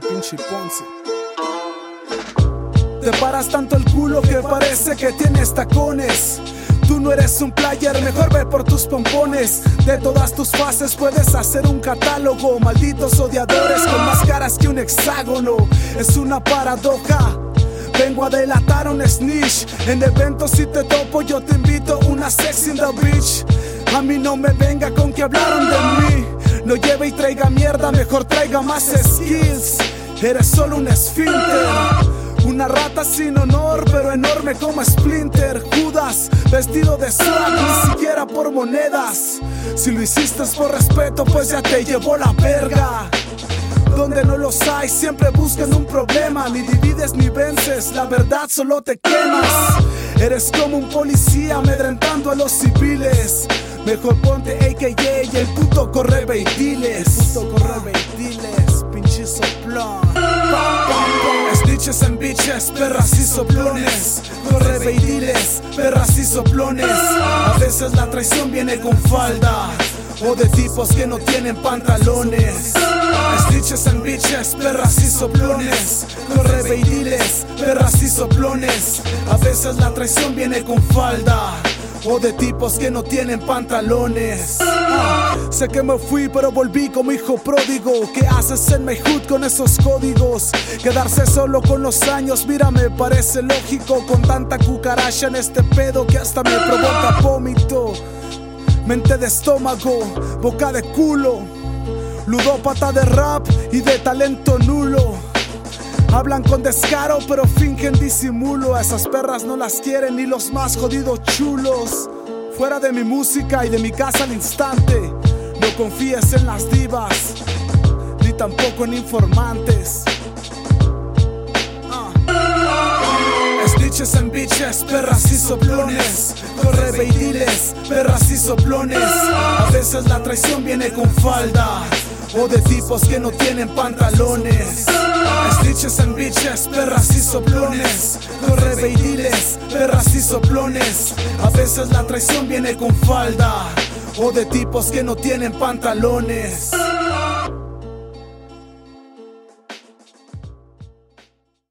Ponce. Te paras tanto el culo que parece que tienes tacones. Tú no eres un player, mejor ve por tus pompones. De todas tus fases puedes hacer un catálogo. Malditos odiadores con más caras que un hexágono. Es una paradoja. Vengo a delatar un snitch. En eventos si te topo, yo te invito una sex in the beach. A mí no me venga con que hablaron de mí. No lleve y traiga mierda, mejor traiga más skills. Eres solo un esfínter. Una rata sin honor, pero enorme como Splinter. Judas, vestido de swag, ni siquiera por monedas. Si lo hiciste es por respeto, pues ya te llevó la verga. Donde no los hay, siempre buscan un problema. Ni divides ni vences, la verdad solo te quemas. Eres como un policía amedrentando a los civiles. Mejor ponte AKJ y el puto corre diles. Puto corre pinche soplón. Snitches and bitches, perras y soplones. Corre diles, perras y soplones. A veces la traición viene con falda. O de tipos que no tienen pantalones. Snitches and bitches, perras y soplones. Corre diles, perras y soplones. A veces la traición viene con falda o de tipos que no tienen pantalones. Sé que me fui, pero volví como hijo pródigo. ¿Qué haces en my con esos códigos? Quedarse solo con los años, mira, me parece lógico. Con tanta cucaracha en este pedo que hasta me provoca vómito. Mente de estómago, boca de culo, ludópata de rap y de talento nulo. Hablan con descaro, pero fingen disimulo. A esas perras no las quieren ni los más jodidos chulos. Fuera de mi música y de mi casa al instante. No confíes en las divas, ni tampoco en informantes. Ah. Snitches and bitches, perras y soplones. Corre y perras y soplones. A veces la traición viene con falda. O de tipos que no tienen pantalones. Snitches and bitches, perras y soplones. Corre y diles, perras y soplones. A veces la traición viene con falda. O de tipos que no tienen pantalones.